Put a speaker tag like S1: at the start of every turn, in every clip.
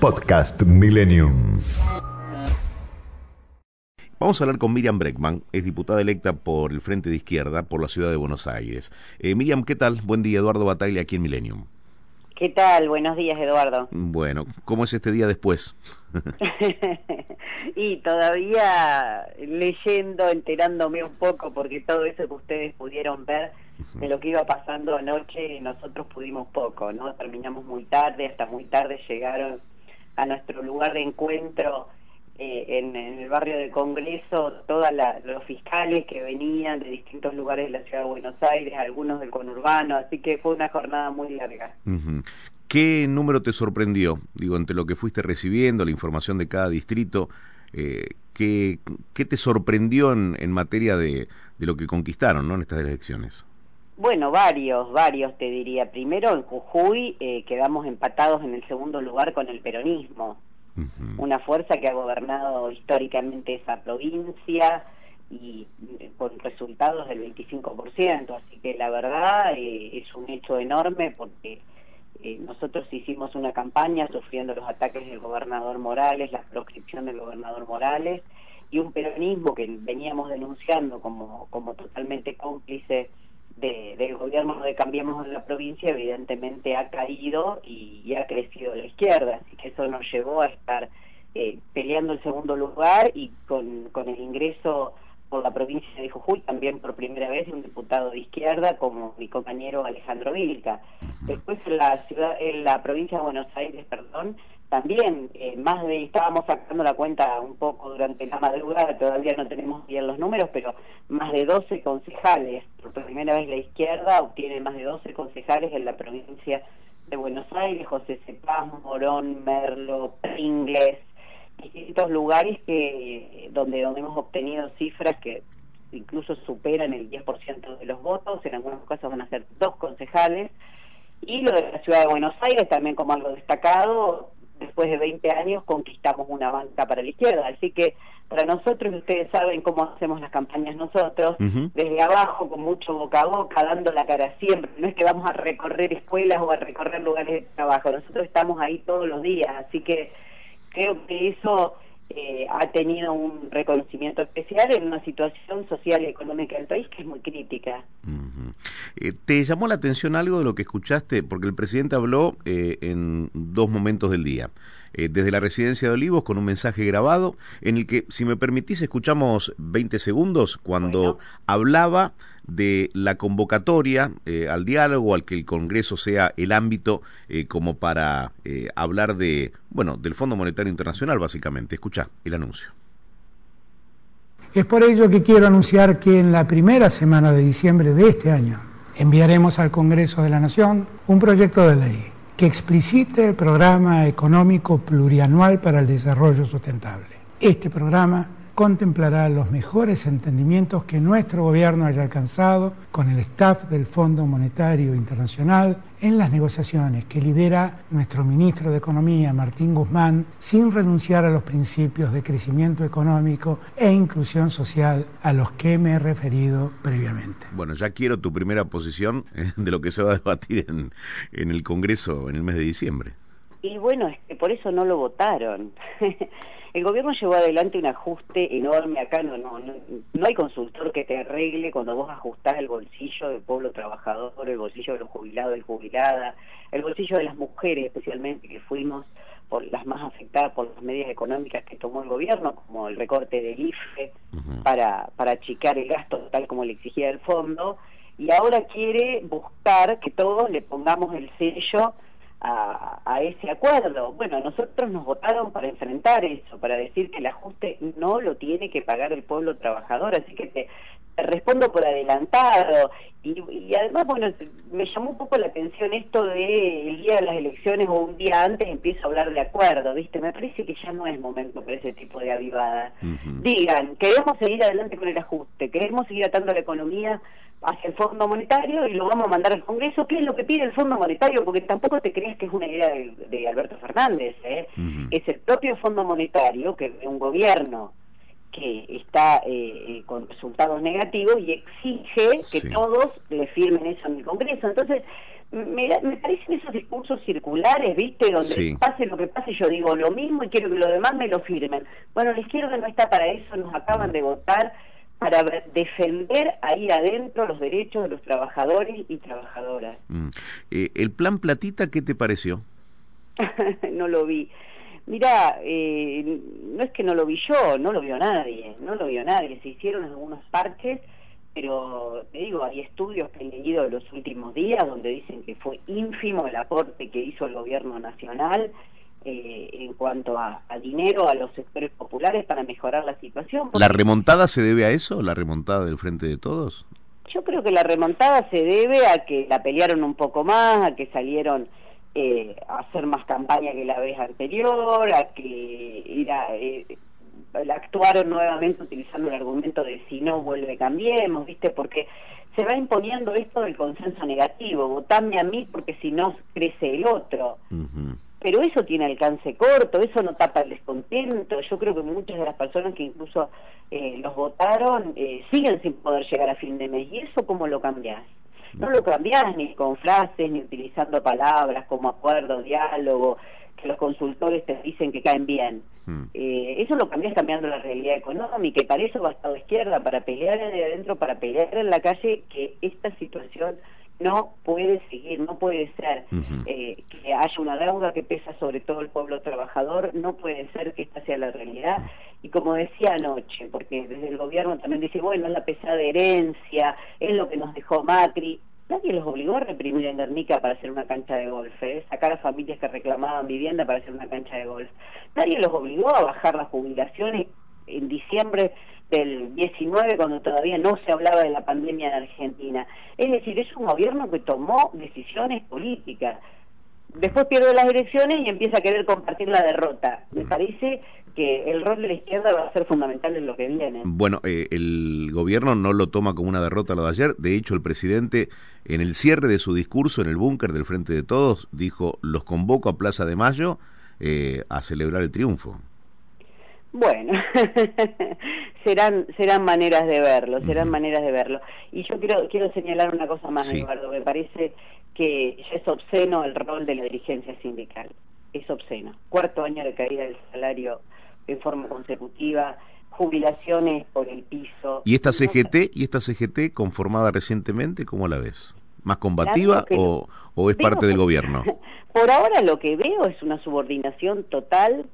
S1: Podcast Millennium.
S2: Vamos a hablar con Miriam Breckman, es diputada electa por el Frente de Izquierda por la ciudad de Buenos Aires. Eh, Miriam, ¿qué tal? Buen día, Eduardo Bataglia aquí en Millennium.
S3: ¿Qué tal? Buenos días, Eduardo.
S2: Bueno, ¿cómo es este día después?
S3: y todavía leyendo, enterándome un poco, porque todo eso que ustedes pudieron ver de lo que iba pasando anoche, nosotros pudimos poco, ¿no? Terminamos muy tarde, hasta muy tarde llegaron a nuestro lugar de encuentro eh, en, el barrio del Congreso todos los fiscales que venían de distintos lugares de la ciudad de Buenos Aires, algunos del conurbano, así que fue una jornada muy larga.
S2: ¿Qué número te sorprendió? Digo, entre lo que fuiste recibiendo, la información de cada distrito, eh, ¿qué, ¿qué, te sorprendió en, en materia de, de, lo que conquistaron ¿no? en estas elecciones?
S3: Bueno, varios, varios te diría. Primero, en Jujuy eh, quedamos empatados en el segundo lugar con el peronismo. Una fuerza que ha gobernado históricamente esa provincia y eh, con resultados del 25%, así que la verdad eh, es un hecho enorme porque eh, nosotros hicimos una campaña sufriendo los ataques del gobernador Morales, la proscripción del gobernador Morales y un peronismo que veníamos denunciando como, como totalmente cómplice del gobierno de Cambiemos en la provincia evidentemente ha caído y, ha crecido la izquierda, así que eso nos llevó a estar eh, peleando el segundo lugar y con, con el ingreso por la provincia de Jujuy, también por primera vez un diputado de izquierda como mi compañero Alejandro Vilca. Después en la ciudad, en la provincia de Buenos Aires, perdón, también eh, más de estábamos sacando la cuenta un poco durante la madrugada, todavía no tenemos bien los números, pero más de 12 concejales, por primera vez la izquierda obtiene más de 12 concejales en la provincia de Buenos Aires, José Cepaz, Morón, Merlo, Pringles, distintos lugares que donde, donde hemos obtenido cifras que incluso superan el 10% de los votos, en algunos casos van a ser dos concejales, y lo de la ciudad de Buenos Aires también como algo destacado, después de 20 años conquistamos una banca para la izquierda. Así que para nosotros, ustedes saben cómo hacemos las campañas nosotros, desde abajo, con mucho boca a boca, dando la cara siempre. No es que vamos a recorrer escuelas o a recorrer lugares de trabajo, nosotros estamos ahí todos los días. Así que creo que eso eh, ha tenido un reconocimiento especial en una situación social y económica del país que es muy crítica.
S2: Eh, ¿Te llamó la atención algo de lo que escuchaste? Porque el presidente habló eh, en dos momentos del día. Desde la residencia de Olivos con un mensaje grabado en el que, si me permitís, escuchamos 20 segundos cuando hablaba de la convocatoria eh, al diálogo, al que el Congreso sea el ámbito eh, como para eh, hablar de, bueno, del Fondo Monetario Internacional, básicamente. Escucha el anuncio.
S4: Es por ello que quiero anunciar que en la primera semana de diciembre de este año enviaremos al Congreso de la Nación un proyecto de ley que explicite el programa económico plurianual para el desarrollo sustentable. Este programa contemplará los mejores entendimientos que nuestro gobierno haya alcanzado con el staff del Fondo Monetario Internacional en las negociaciones que lidera nuestro ministro de Economía, Martín Guzmán, sin renunciar a los principios de crecimiento económico e inclusión social a los que me he referido previamente.
S2: Bueno, ya quiero tu primera posición eh, de lo que se va a debatir en, en el Congreso en el mes de diciembre.
S3: Y bueno, es que por eso no lo votaron. El gobierno llevó adelante un ajuste enorme, acá no, no, no, hay consultor que te arregle cuando vos ajustás el bolsillo del pueblo trabajador, el bolsillo de los jubilados y jubiladas, el bolsillo de las mujeres especialmente, que fuimos por las más afectadas por las medidas económicas que tomó el gobierno, como el recorte del IFE para, para achicar el gasto tal como le exigía el fondo, y ahora quiere buscar que todos le pongamos el sello a, ese acuerdo. Bueno, nosotros nos votaron para enfrentar eso, para decir que el ajuste no lo tiene que pagar el pueblo trabajador, así que te, respondo por adelantado. Y, además, bueno, me llamó un poco la atención esto de el día de las elecciones o un día antes empiezo a hablar de acuerdo, ¿viste? Me parece que ya no es momento para ese tipo de avivada. Digan, queremos seguir adelante con el ajuste, queremos seguir atando la economía hacia el Fondo Monetario y lo vamos a mandar al Congreso. ¿Qué es lo que pide el Fondo Monetario? Porque tampoco te creas que es una idea de, Alberto Fernández. ¿eh? Es el propio Fondo Monetario, que es un gobierno que está eh, eh, con resultados negativos y exige que todos le firmen eso en el Congreso. Entonces, me, me, parecen esos discursos circulares, ¿viste? Donde pase lo que pase, yo digo lo mismo y quiero que los demás me lo firmen. Bueno, la izquierda no está para eso, nos acaban de votar para defender ahí adentro los derechos de los trabajadores y trabajadoras.
S2: Mm. Eh, ¿El plan Platita qué te pareció?
S3: no lo vi. Mira, eh, no es que no lo vi yo, no lo vio nadie, no lo vio nadie. Se hicieron algunos parches pero te digo, hay estudios que he leído de los últimos días donde dicen que fue ínfimo el aporte que hizo el gobierno nacional eh, en cuanto a, dinero a los sectores populares para mejorar la situación.
S2: ¿La remontada se debe a eso, la remontada del Frente de Todos?
S3: Yo creo que la remontada se debe a que la pelearon un poco más, a que salieron eh, hacer más campaña que la vez anterior, a que era... Eh, actuaron nuevamente utilizando el argumento de si no vuelve cambiemos, ¿viste? Porque se va imponiendo esto del consenso negativo, votame a mí porque si no crece el otro. Pero eso tiene alcance corto, eso no tapa el descontento. Yo creo que muchas de las personas que incluso eh, los votaron eh, siguen sin poder llegar a fin de mes. ¿Y eso cómo lo cambias? No lo cambias ni con frases, ni utilizando palabras como acuerdo, diálogo, que los consultores te dicen que caen bien. Hmm. Eh, eso lo cambias cambiando la realidad económica y para eso va a estar izquierda, para pelear de adentro, para pelear en la calle, que esta situación no puede seguir, no puede ser eh, que haya una deuda que pesa sobre todo el pueblo trabajador, no puede ser que esta sea la realidad. Y como decía anoche, porque desde el gobierno también dice, bueno, es la pesada herencia, es lo que nos dejó Macri, Nadie los obligó a reprimir en Guernica para hacer una cancha de golf, ¿eh? sacar a familias que reclamaban vivienda para hacer una cancha de golf. Nadie los obligó a bajar las jubilaciones en diciembre del 19, cuando todavía no se hablaba de la pandemia en Argentina. Es decir, es un gobierno que tomó decisiones políticas después pierde las elecciones y empieza a querer compartir la derrota. Me parece que el rol de la izquierda va a ser fundamental en lo que viene.
S2: Bueno, eh, el gobierno no lo toma como una derrota lo de ayer. De hecho, el presidente, en el cierre de su discurso en el búnker del Frente de Todos, dijo: Los convoco a Plaza de Mayo eh, a celebrar el triunfo.
S3: Bueno, serán serán maneras de verlo, serán maneras de verlo. Y yo quiero quiero señalar una cosa más, Eduardo. Me parece que ya es obsceno el rol de la dirigencia sindical. Es obsceno. Cuarto año de caída del salario en forma consecutiva, jubilaciones por el piso.
S2: ¿Y esta CGT, y esta CGT conformada recientemente, cómo la ves? ¿Más combativa o, o, es parte del gobierno?
S3: Por ahora lo que veo es una subordinación total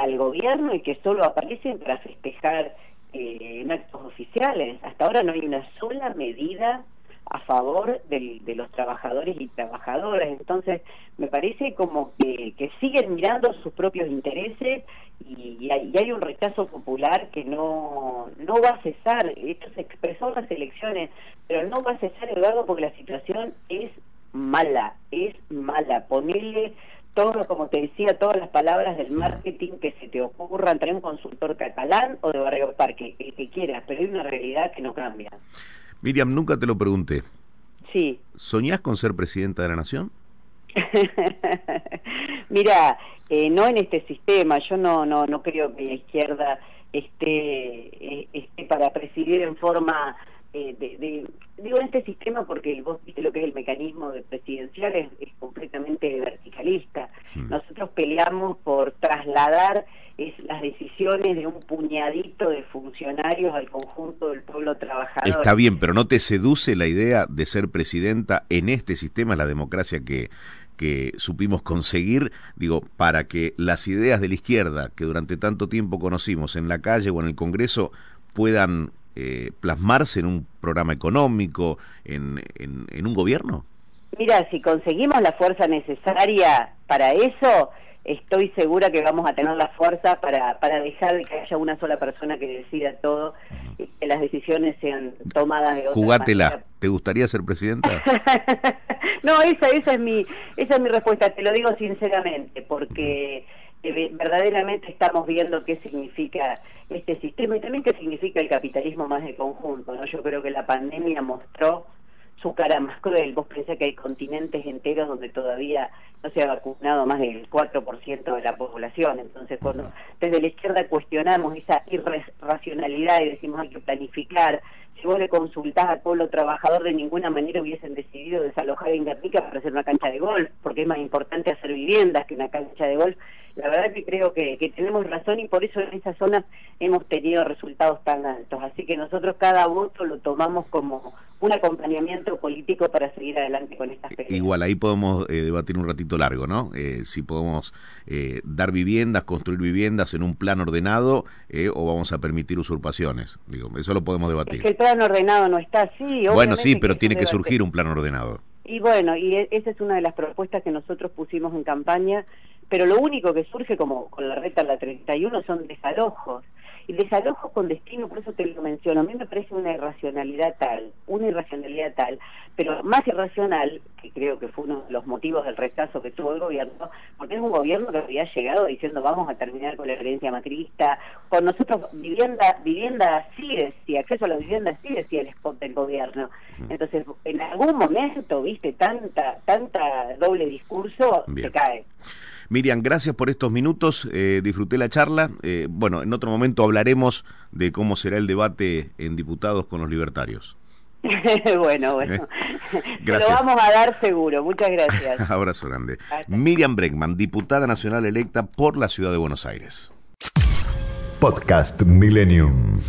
S3: al gobierno y que solo aparecen para festejar eh, en actos oficiales. Hasta ahora no hay una sola medida a favor de los trabajadores y trabajadoras. Entonces, me parece como que, que siguen mirando sus propios intereses y, hay, un rechazo popular que no, no va a cesar. Esto se expresó en las elecciones, pero no va a cesar, Eduardo, porque la situación es mala, es mala. Ponerle todo, como te decía, todas las palabras del marketing que se te ocurran, traer un consultor catalán o de Barrio Parque, el que quieras, pero hay una realidad que no cambia.
S2: Miriam, nunca te lo pregunté.
S3: Sí.
S2: ¿Soñás con ser presidenta de la nación?
S3: Mira, eh, no en este sistema. Yo no, no, no creo que la izquierda esté, eh, esté para presidir en forma eh, de, digo en este sistema porque vos viste lo que es el mecanismo de presidencial es, completamente verticalista. Nosotros peleamos por trasladar es, las decisiones de un puñadito de funcionarios al conjunto del pueblo trabajador.
S2: Está bien pero no te seduce la idea de ser presidenta en este sistema la democracia que que supimos conseguir, digo, para que las ideas de la izquierda que durante tanto tiempo conocimos en la calle o en el Congreso puedan eh, plasmarse en un programa económico, en, en, un gobierno?
S3: Mira, si conseguimos la fuerza necesaria para eso, estoy segura que vamos a tener la fuerza para, para dejar de que haya una sola persona que decida todo y que las decisiones sean tomadas de otra
S2: Jugátela. ¿Te gustaría ser presidenta?
S3: no, esa, esa, es mi, esa es mi respuesta, te lo digo sinceramente, porque verdaderamente estamos viendo qué significa este sistema y también qué significa el capitalismo más de conjunto. ¿no? Yo creo que la pandemia mostró su cara más cruel. Vos pensás que hay continentes enteros donde todavía no se ha vacunado más del 4% de la población. Entonces, cuando desde la izquierda cuestionamos esa irracionalidad y decimos hay que planificar, si vos le consultás al pueblo trabajador, de ninguna manera hubiesen decidido desalojar en Guernica para hacer una cancha de golf, porque es más importante hacer viviendas que una cancha de golf. La verdad que creo que, que tenemos razón y por eso en esa zona hemos tenido resultados tan altos. Así que nosotros cada voto lo tomamos como un acompañamiento político para seguir adelante con estas peleas.
S2: Igual, ahí podemos eh, debatir un ratito largo, ¿no? Eh, si podemos eh, dar viviendas, construir viviendas en un plan ordenado o vamos a permitir usurpaciones. Digo, eso lo podemos debatir.
S3: Es que el plan ordenado no está así.
S2: Bueno, sí, pero tiene que surgir un plan ordenado.
S3: Y bueno, y e, esa es una de las propuestas que nosotros pusimos en campaña, pero lo único que surge como con la reta la 31 son desalojos y desalojo con destino, por eso te lo menciono, a mí me parece una irracionalidad tal, una irracionalidad tal, pero más irracional, que creo que fue uno de los motivos del rechazo que tuvo el gobierno, porque es un gobierno que había llegado diciendo vamos a terminar con la herencia macrista, con nosotros vivienda, vivienda sí decía, acceso a la vivienda sí decía el spot del gobierno. Entonces, en algún momento, viste, tanta, tanta doble discurso, se cae.
S2: Miriam, gracias por estos minutos, eh, disfruté la charla. Eh, bueno, en otro momento hablaremos de cómo será el debate en diputados con los libertarios.
S3: bueno, bueno. Gracias. Lo vamos a dar seguro. Muchas gracias.
S2: Abrazo grande. Miriam Bregman, diputada nacional electa por la ciudad de Buenos Aires.
S1: Podcast Millennium.